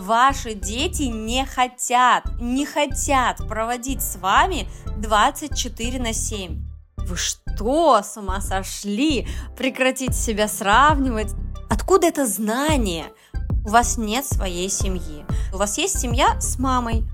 Ваши дети не хотят, не хотят проводить с вами 24 на 7. Вы что, с ума сошли? Прекратите себя сравнивать. Откуда это знание? У вас нет своей семьи. У вас есть семья с мамой.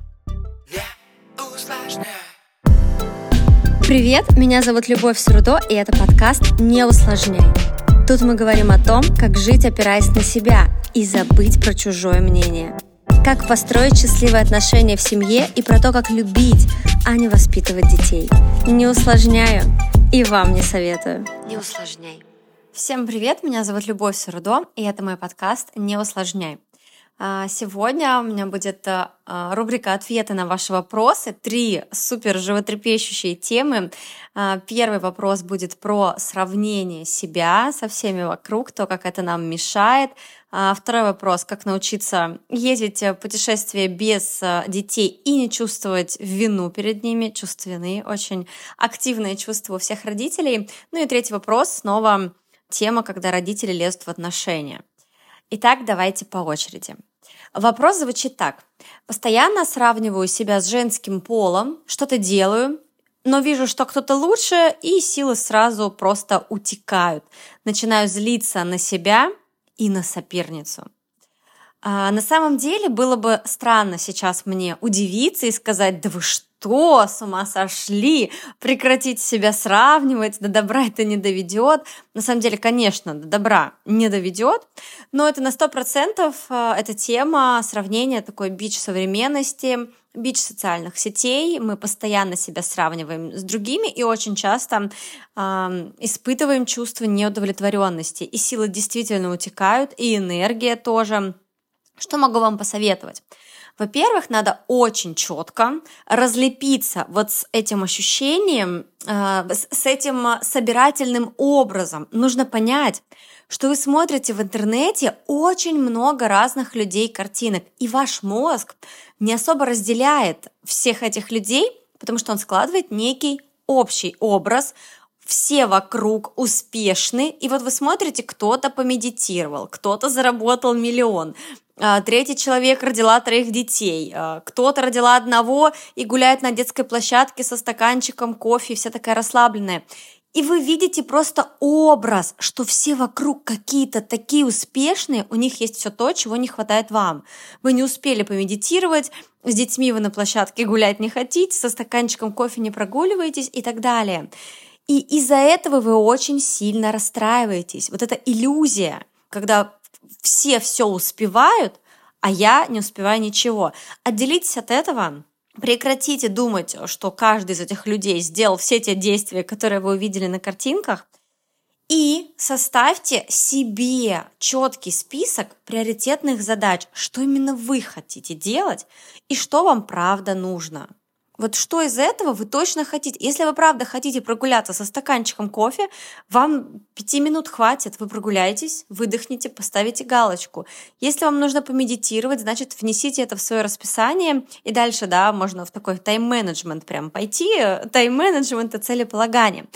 Привет, меня зовут Любовь Срудо, и это подкаст «Не усложняй». Тут мы говорим о том, как жить, опираясь на себя, и забыть про чужое мнение. Как построить счастливые отношения в семье и про то, как любить, а не воспитывать детей. Не усложняю и вам не советую. Не усложняй. Всем привет, меня зовут Любовь Сарудо, и это мой подкаст «Не усложняй». А, сегодня у меня будет а, рубрика «Ответы на ваши вопросы». Три супер животрепещущие темы. А, первый вопрос будет про сравнение себя со всеми вокруг, то, как это нам мешает. Второй вопрос, как научиться ездить в путешествие без детей и не чувствовать вину перед ними. Чувство вины очень активное чувство у всех родителей. Ну и третий вопрос, снова тема, когда родители лезут в отношения. Итак, давайте по очереди. Вопрос звучит так. Постоянно сравниваю себя с женским полом, что-то делаю, но вижу, что кто-то лучше, и силы сразу просто утекают. Начинаю злиться на себя и на соперницу. А на самом деле было бы странно сейчас мне удивиться и сказать, да вы что? Что, с ума сошли, прекратите себя сравнивать, до добра это не доведет. На самом деле, конечно, до добра не доведет, но это на сто процентов э, эта тема сравнения такой бич современности, бич социальных сетей. Мы постоянно себя сравниваем с другими и очень часто э, испытываем чувство неудовлетворенности. И силы действительно утекают, и энергия тоже. Что могу вам посоветовать? Во-первых, надо очень четко разлепиться вот с этим ощущением, э, с этим собирательным образом. Нужно понять, что вы смотрите в интернете очень много разных людей картинок, и ваш мозг не особо разделяет всех этих людей, потому что он складывает некий общий образ, все вокруг успешны, и вот вы смотрите, кто-то помедитировал, кто-то заработал миллион, третий человек родила троих детей, а, кто-то родила одного и гуляет на детской площадке со стаканчиком кофе, вся такая расслабленная. И вы видите просто образ, что все вокруг какие-то такие успешные, у них есть все то, чего не хватает вам. Вы не успели помедитировать, с детьми вы на площадке гулять не хотите, со стаканчиком кофе не прогуливаетесь и так далее. И из-за этого вы очень сильно расстраиваетесь. Вот эта иллюзия, когда все все успевают, а я не успеваю ничего. Отделитесь от этого, прекратите думать, что каждый из этих людей сделал все те действия, которые вы увидели на картинках, и составьте себе четкий список приоритетных задач, что именно вы хотите делать и что вам правда нужно. Вот что из этого вы точно хотите? Если вы правда хотите прогуляться со стаканчиком кофе, вам пяти минут хватит, вы прогуляетесь, выдохните, поставите галочку. Если вам нужно помедитировать, значит, внесите это в свое расписание, и дальше, да, можно в такой тайм-менеджмент прям пойти, тайм-менеджмент и целеполагание.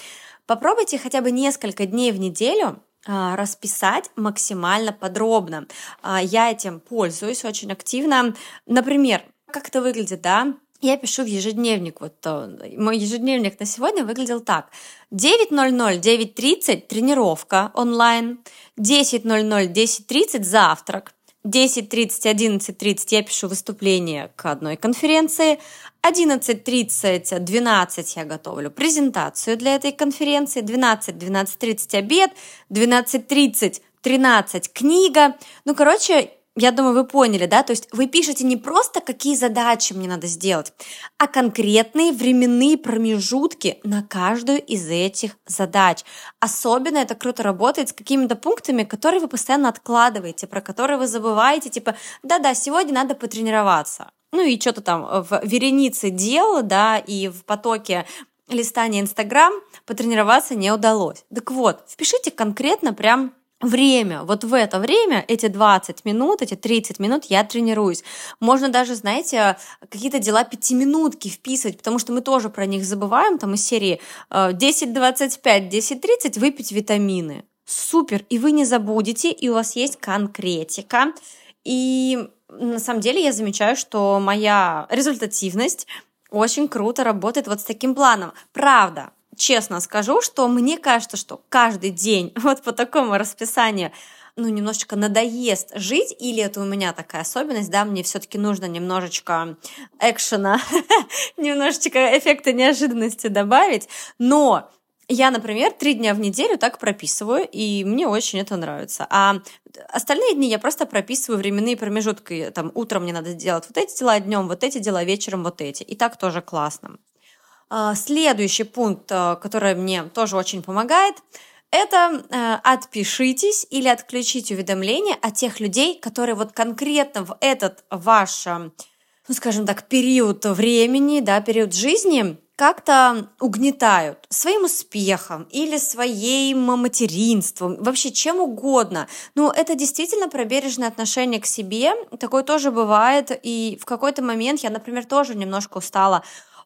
Попробуйте хотя бы несколько дней в неделю а, расписать максимально подробно. А, я этим пользуюсь очень активно. Например, как это выглядит, да? Я пишу в ежедневник. Вот э, мой ежедневник на сегодня выглядел так. 9.00, 9.30 тренировка онлайн, 10.00, 10.30 завтрак, 10.30, 11.30 я пишу выступление к одной конференции, 11.30, 12 я готовлю презентацию для этой конференции, 12, 12.30 обед, 12.30, 13 книга. Ну, короче, я думаю, вы поняли, да? То есть вы пишете не просто, какие задачи мне надо сделать, а конкретные временные промежутки на каждую из этих задач. Особенно это круто работает с какими-то пунктами, которые вы постоянно откладываете, про которые вы забываете, типа, да-да, сегодня надо потренироваться. Ну и что-то там в веренице дел, да, и в потоке листания Инстаграм потренироваться не удалось. Так вот, впишите конкретно прям время, вот в это время, эти 20 минут, эти 30 минут я тренируюсь. Можно даже, знаете, какие-то дела пятиминутки вписывать, потому что мы тоже про них забываем, там из серии 10-25, э, 10-30 выпить витамины. Супер, и вы не забудете, и у вас есть конкретика, И на самом деле я замечаю, что моя результативность очень круто работает вот с таким планом. Правда, честно скажу, что мне кажется, что каждый день вот по такому расписанию ну, немножечко надоест жить, или это у меня такая особенность, да, мне все-таки нужно немножечко экшена, немножечко эффекта неожиданности добавить, но я, например, три дня в неделю так прописываю, и мне очень это нравится. А остальные дни я просто прописываю временные промежутки. Там утром мне надо сделать вот эти дела, днем вот эти дела, вечером вот эти. И так тоже классно. А, следующий пункт, э, который мне тоже очень помогает, это э, отпишитесь или отключите уведомления от тех людей, которые вот конкретно в этот ваш, э, ну скажем так, период времени, да, период жизни как-то угнетают своим успехом или своим материнством, вообще чем угодно. Ну, это действительно про бережное отношение к себе. Такое тоже бывает. И в какой-то момент я, например, тоже немножко устала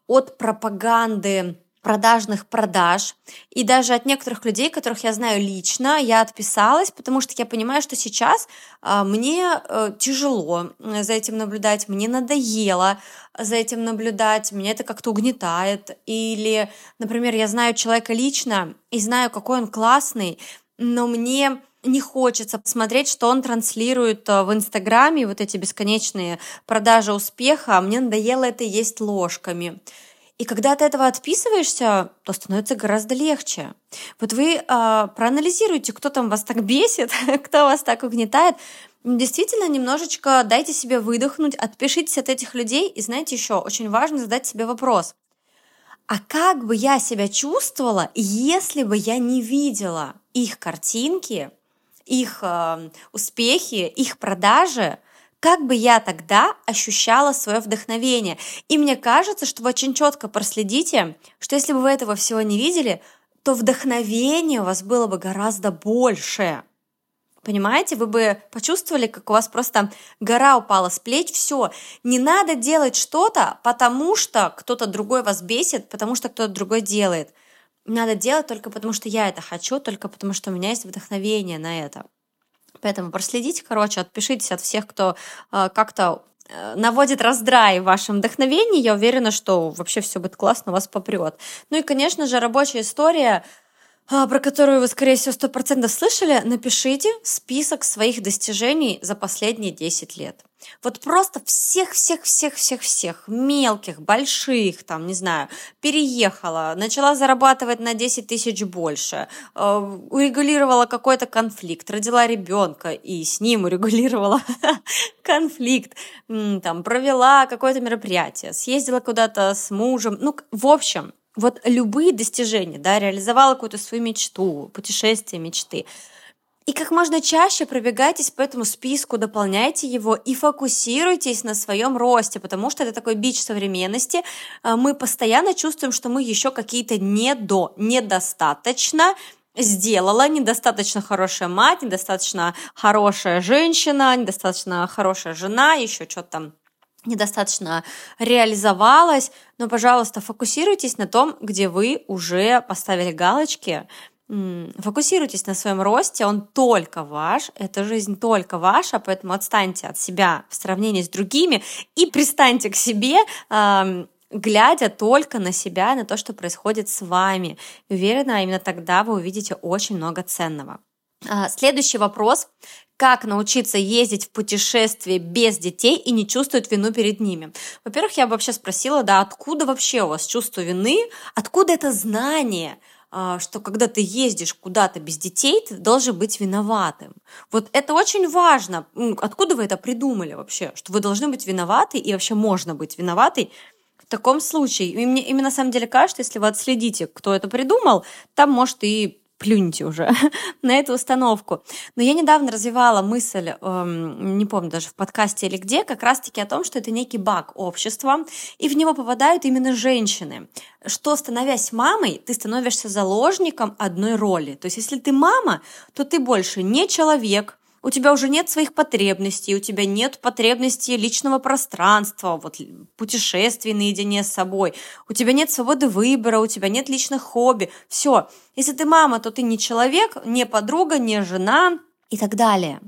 от пропаганды продажных продаж. И даже от некоторых людей, которых я знаю лично, я отписалась, потому что я понимаю, что сейчас э, мне э, тяжело за этим наблюдать, мне надоело за этим наблюдать, меня это как-то угнетает. Или, например, я знаю человека лично и знаю, какой он классный, но мне не хочется посмотреть, что он транслирует э, в Инстаграме, вот эти бесконечные продажи успеха, а мне надоело это есть ложками. И когда от этого отписываешься, то становится гораздо легче. Вот вы э, проанализируйте, кто там вас так бесит, кто вас так угнетает. Действительно, немножечко дайте себе выдохнуть, отпишитесь от этих людей. И знаете еще, очень важно задать себе вопрос. А как бы я себя чувствовала, если бы я не видела их картинки, их э, успехи, их продажи как бы я тогда ощущала свое вдохновение. И мне кажется, что вы очень четко проследите, что если бы вы этого всего не видели, то вдохновение у вас было бы гораздо больше. Понимаете, вы бы почувствовали, как у вас просто гора упала с плеч, все. Не надо делать что-то, потому что кто-то другой вас бесит, потому что кто-то другой делает. Надо делать только потому, что я это хочу, только потому, что у меня есть вдохновение на это. Поэтому проследите, короче, отпишитесь от всех, кто э, как-то э, наводит раздрай в вашем вдохновении. Я уверена, что вообще все будет классно, вас попрет. Ну и, конечно же, рабочая история а, про которую вы, скорее всего, сто процентов слышали, напишите список своих достижений за последние 10 лет. Вот просто всех-всех-всех-всех-всех, мелких, больших, там, не знаю, переехала, начала зарабатывать на 10 тысяч больше, э, урегулировала какой-то конфликт, родила ребенка и с ним урегулировала конфликт, там, провела какое-то мероприятие, съездила куда-то с мужем, ну, в общем, вот любые достижения, да, реализовала какую-то свою мечту, путешествие мечты. И как можно чаще пробегайтесь по этому списку, дополняйте его и фокусируйтесь на своем росте, потому что это такой бич современности. А, мы постоянно чувствуем, что мы еще какие-то не до, недостаточно сделала, недостаточно хорошая мать, недостаточно хорошая женщина, недостаточно хорошая жена, еще что-то там недостаточно реализовалась, но, пожалуйста, фокусируйтесь на том, где вы уже поставили галочки, фокусируйтесь на своем росте, он только ваш, эта жизнь только ваша, поэтому отстаньте от себя в сравнении с другими и пристаньте к себе, глядя только на себя, на то, что происходит с вами. Уверена, именно тогда вы увидите очень много ценного. А, следующий вопрос. Как научиться ездить в путешествие без детей и не чувствовать вину перед ними? Во-первых, я бы вообще спросила, да, откуда вообще у вас чувство вины? Откуда это знание? А, что когда ты ездишь куда-то без детей, ты должен быть виноватым. Вот это очень важно. Откуда вы это придумали вообще? Что вы должны быть виноваты и вообще можно быть виноватой в таком случае. И мне, и мне на самом деле кажется, если вы отследите, кто это придумал, там может и плюньте уже на эту установку. Но я недавно развивала мысль, эм, не помню даже в подкасте или где, как раз-таки о том, что это некий баг общества, и в него попадают именно женщины. Что, становясь мамой, ты становишься заложником одной роли. То есть, если ты мама, то ты больше не человек, у тебя уже нет своих потребностей, у тебя нет потребностей личного пространства, вот путешествий наедине с собой, у тебя нет свободы выбора, у тебя нет личных хобби. Все. Если ты мама, то ты не человек, не подруга, не жена и так далее.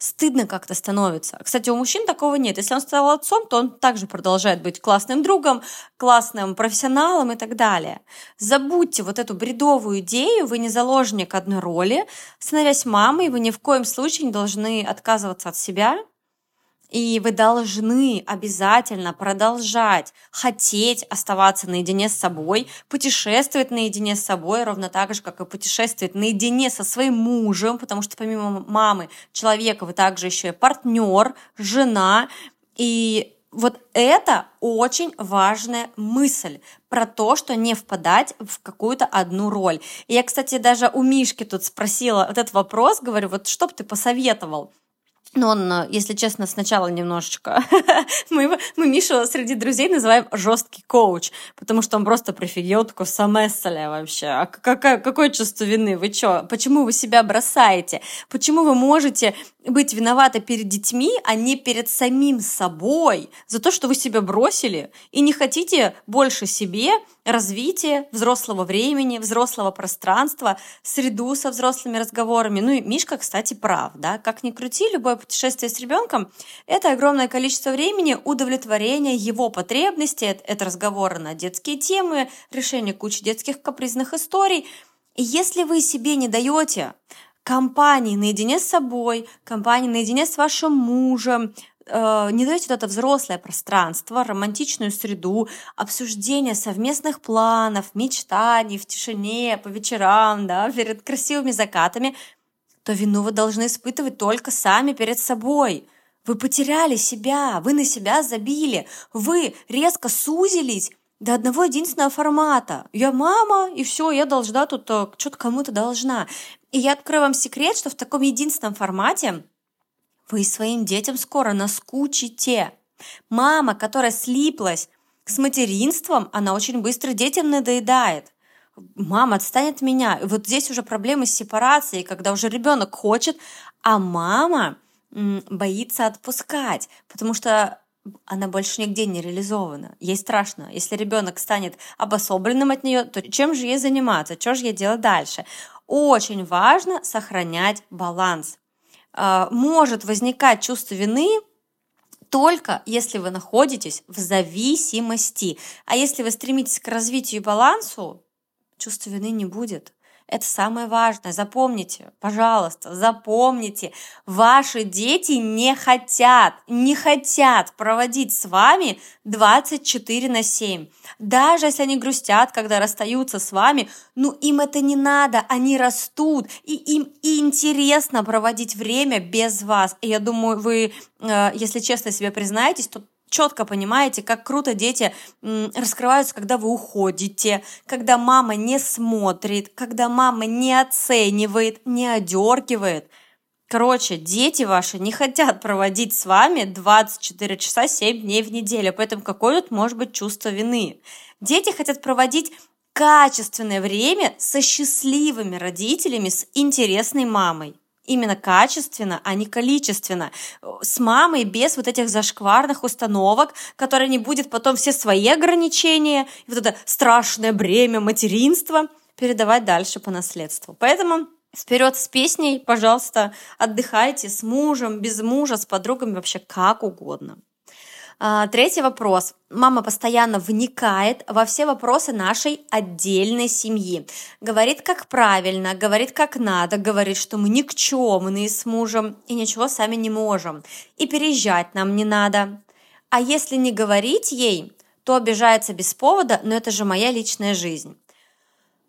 Стыдно как-то становится. Кстати, у мужчин такого нет. Если он стал отцом, то он также продолжает быть классным другом, классным профессионалом и так далее. Забудьте вот эту бредовую идею, вы не заложник одной роли. Становясь мамой, вы ни в коем случае не должны отказываться от себя, и вы должны обязательно продолжать хотеть оставаться наедине с собой, путешествовать наедине с собой, ровно так же, как и путешествовать наедине со своим мужем, потому что помимо мамы человека вы также еще и партнер, жена. И вот это очень важная мысль про то, что не впадать в какую-то одну роль. И я, кстати, даже у Мишки тут спросила вот этот вопрос, говорю, вот что бы ты посоветовал? Но он, э, если честно, сначала немножечко... мы, мы Мишу среди друзей называем жесткий коуч, потому что он просто прифигел, такой самесселя вообще. А какое, какое чувство вины? Вы что? Почему вы себя бросаете? Почему вы можете быть виноваты перед детьми, а не перед самим собой за то, что вы себя бросили и не хотите больше себе развития взрослого времени, взрослого пространства, среду со взрослыми разговорами. Ну и Мишка, кстати, прав, да, как ни крути, любое путешествие с ребенком – это огромное количество времени удовлетворения его потребностей, это разговоры на детские темы, решение кучи детских капризных историй. И если вы себе не даете компании наедине с собой, компании наедине с вашим мужем, не даете вот это взрослое пространство, романтичную среду, обсуждение совместных планов, мечтаний в тишине, по вечерам, да, перед красивыми закатами, то вину вы должны испытывать только сами перед собой. Вы потеряли себя, вы на себя забили, вы резко сузились до одного единственного формата. Я мама, и все, я должна тут э, что-то кому-то должна. И я открою вам секрет, что в таком единственном формате вы своим детям скоро наскучите. Мама, которая слиплась с материнством, она очень быстро детям надоедает. Мама, отстань от меня. И вот здесь уже проблемы с сепарацией, когда уже ребенок хочет, а мама боится отпускать, потому что она больше нигде не реализована. Ей страшно. Если ребенок станет обособленным от нее, то чем же ей заниматься? Что же ей делать дальше? Очень важно сохранять баланс. А, может возникать чувство вины только если вы находитесь в зависимости. А если вы стремитесь к развитию и балансу, чувства вины не будет. Это самое важное. Запомните, пожалуйста, запомните. Ваши дети не хотят, не хотят проводить с вами 24 на 7. Даже если они грустят, когда расстаются с вами, ну им это не надо, они растут, и им интересно проводить время без вас. И я думаю, вы, э, если честно себе признаетесь, то четко понимаете, как круто дети раскрываются, когда вы уходите, когда мама не смотрит, когда мама не оценивает, не одергивает. Короче, дети ваши не хотят проводить с вами 24 часа 7 дней в неделю, поэтому какое тут может быть чувство вины? Дети хотят проводить качественное время со счастливыми родителями, с интересной мамой именно качественно, а не количественно. С мамой без вот этих зашкварных установок, которые не будет потом все свои ограничения, и вот это страшное бремя материнства передавать дальше по наследству. Поэтому Вперед с песней, пожалуйста, отдыхайте с мужем, без мужа, с подругами, вообще как угодно. А, третий вопрос. Мама постоянно вникает во все вопросы нашей отдельной семьи. Говорит, как правильно, говорит, как надо, говорит, что мы никчемные с мужем и ничего сами не можем. И переезжать нам не надо. А если не говорить ей, то обижается без повода, но это же моя личная жизнь.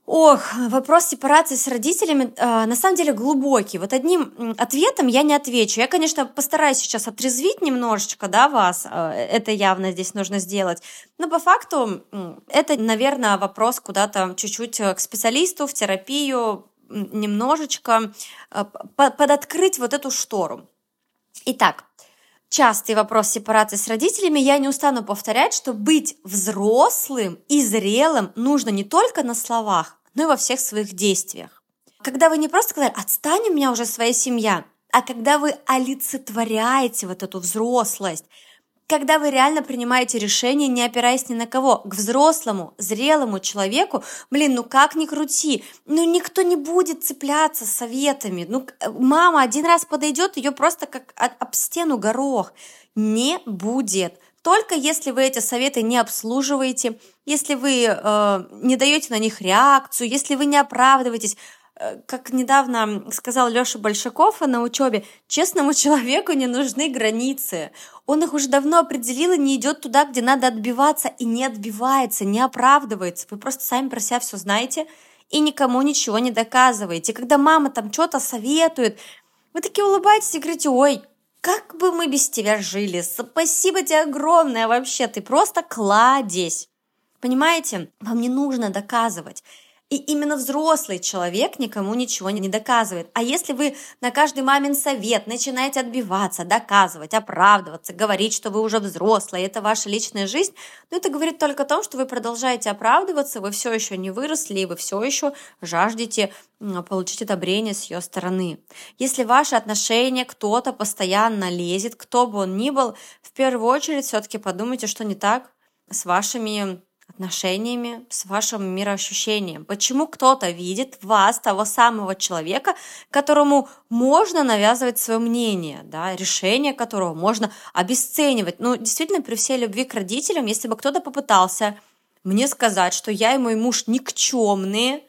Ох, вопрос сепарации с родителями э, на самом деле глубокий. Вот одним ответом я не отвечу. Я, конечно, постараюсь сейчас отрезвить немножечко, да, вас. Э, это явно здесь нужно сделать. Но по факту это, наверное, вопрос куда-то чуть-чуть э, к специалисту, в терапию, немножечко э, подоткрыть вот эту штору. Итак, частый вопрос сепарации с родителями, я не устану повторять, что быть взрослым и зрелым нужно не только на словах, но и во всех своих действиях. Когда вы не просто сказали «отстань у меня уже своя семья», а когда вы олицетворяете вот эту взрослость, когда вы реально принимаете решение, не опираясь ни на кого, к взрослому, зрелому человеку, блин, ну как ни крути, ну никто не будет цепляться советами. Ну, мама один раз подойдет, ее просто как об стену горох. Не будет. Только если вы эти советы не обслуживаете, если вы э, не даете на них реакцию, если вы не оправдываетесь, Э, как недавно сказал Лёша Большаков на учебе, честному человеку не нужны границы. Он их уже давно определил и не идет туда, где надо отбиваться, и не отбивается, не оправдывается. Вы просто сами про себя все знаете и никому ничего не доказываете. Когда мама там что-то советует, вы такие улыбаетесь и говорите, ой, как бы мы без тебя жили, спасибо тебе огромное вообще, ты просто кладезь. Понимаете, вам не нужно доказывать. И именно взрослый человек никому ничего не доказывает. А если вы на каждый мамин совет начинаете отбиваться, доказывать, оправдываться, говорить, что вы уже взрослый, это ваша личная жизнь, ну это говорит только о том, что вы продолжаете оправдываться, вы все еще не выросли, и вы все еще жаждете получить одобрение с ее стороны. Если ваши отношения кто-то постоянно лезет, кто бы он ни был, в первую очередь все-таки подумайте, что не так с вашими отношениями, с вашим мироощущением. Почему кто-то видит вас, того самого человека, которому можно навязывать свое мнение, да, решение которого можно обесценивать. Ну, действительно, при всей любви к родителям, если бы кто-то попытался мне сказать, что я и мой муж никчемные,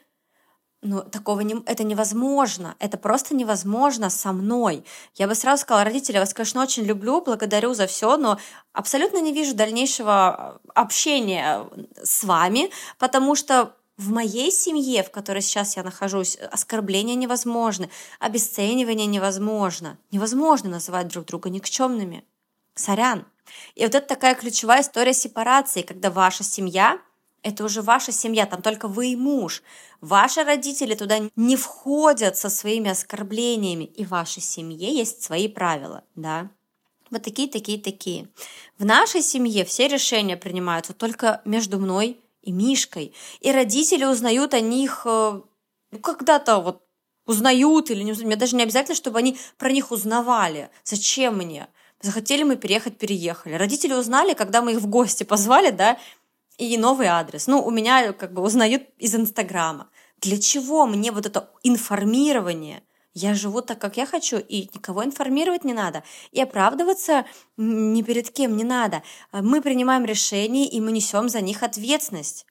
ну, такого не, это невозможно. Это просто невозможно со мной. Я бы сразу сказала, родители, я вас, конечно, очень люблю, благодарю за все, но абсолютно не вижу дальнейшего э, общения с вами, потому что в моей семье, в которой сейчас я нахожусь, оскорбления невозможны, обесценивание невозможно. Невозможно называть друг друга никчемными. Сорян. И вот это такая ключевая история сепарации, когда ваша семья – это уже ваша семья, там только вы и муж. Ваши родители туда не входят со своими оскорблениями, и в вашей семье есть свои правила, да. Вот такие, такие, такие. В нашей семье все решения принимаются только между мной и Мишкой. И родители узнают о них э, ну, когда-то вот узнают или не узнают. Мне даже не обязательно, чтобы они про них узнавали. Зачем мне? Захотели мы переехать, переехали. Родители узнали, когда мы их в гости позвали, да, и новый адрес. Ну, у меня как бы узнают из Инстаграма. Для чего мне вот это информирование? Я живу так, как я хочу, и никого информировать не надо. И оправдываться ни перед кем не надо. Мы принимаем решения, и мы несем за них ответственность.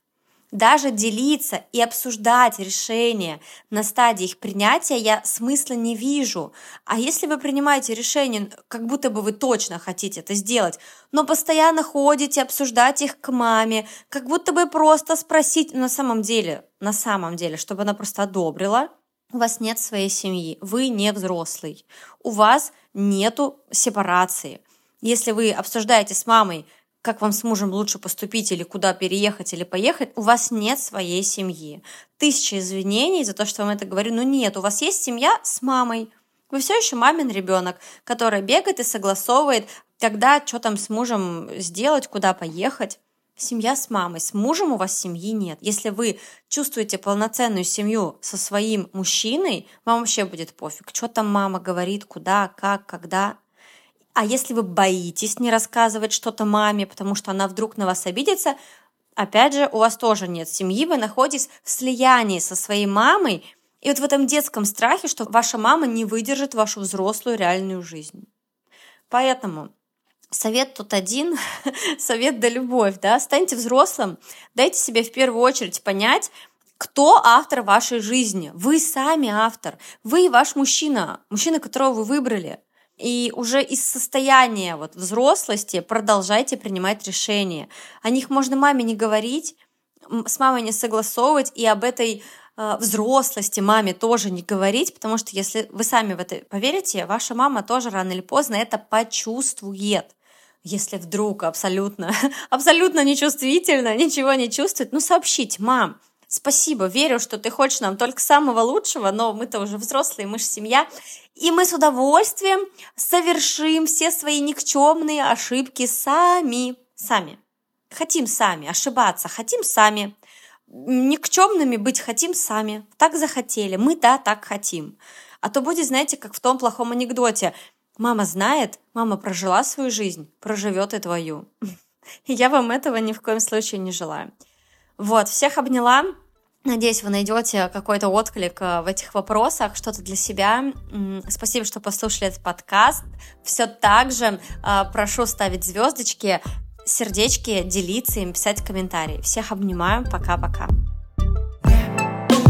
Даже делиться и обсуждать решения на стадии их принятия я смысла не вижу. А если вы принимаете решение, как будто бы вы точно хотите это сделать, но постоянно ходите обсуждать их к маме, как будто бы просто спросить на самом деле, на самом деле, чтобы она просто одобрила, у вас нет своей семьи, вы не взрослый, у вас нету сепарации. Если вы обсуждаете с мамой как вам с мужем лучше поступить или куда переехать или поехать, у вас нет своей семьи. Тысяча извинений за то, что вам это говорю, но нет, у вас есть семья с мамой. Вы все еще мамин ребенок, который бегает и согласовывает, когда что там с мужем сделать, куда поехать. Семья с мамой. С мужем у вас семьи нет. Если вы чувствуете полноценную семью со своим мужчиной, вам вообще будет пофиг, что там мама говорит, куда, как, когда. А если вы боитесь не рассказывать что-то маме, потому что она вдруг на вас обидится, опять же, у вас тоже нет семьи, вы находитесь в слиянии со своей мамой, и вот в этом детском страхе, что ваша мама не выдержит вашу взрослую реальную жизнь. Поэтому совет тут один, совет да любовь, да, станьте взрослым, дайте себе в первую очередь понять, кто автор вашей жизни. Вы сами автор. Вы и ваш мужчина, мужчина, которого вы выбрали – и уже из состояния вот взрослости продолжайте принимать решения. О них можно маме не говорить, с мамой не согласовывать и об этой э, взрослости маме тоже не говорить, потому что если вы сами в это поверите, ваша мама тоже рано или поздно это почувствует. Если вдруг абсолютно, абсолютно нечувствительно, ничего не чувствует, ну сообщите, мам, спасибо, верю, что ты хочешь нам только самого лучшего, но мы-то уже взрослые, мы же семья, и мы с удовольствием совершим все свои никчемные ошибки сами. Сами. Хотим сами ошибаться, хотим сами. Никчемными быть хотим сами. Так захотели. Мы, да, так хотим. А то будет, знаете, как в том плохом анекдоте. Мама знает, мама прожила свою жизнь, проживет и твою. Я вам этого ни в коем случае не желаю. Вот, всех обняла. Надеюсь, вы найдете какой-то отклик э, в этих вопросах, что-то для себя. Спасибо, что послушали этот подкаст. Все так же э, прошу ставить звездочки, сердечки, делиться им, писать комментарии. Всех обнимаю. Пока-пока.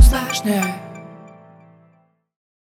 сложнее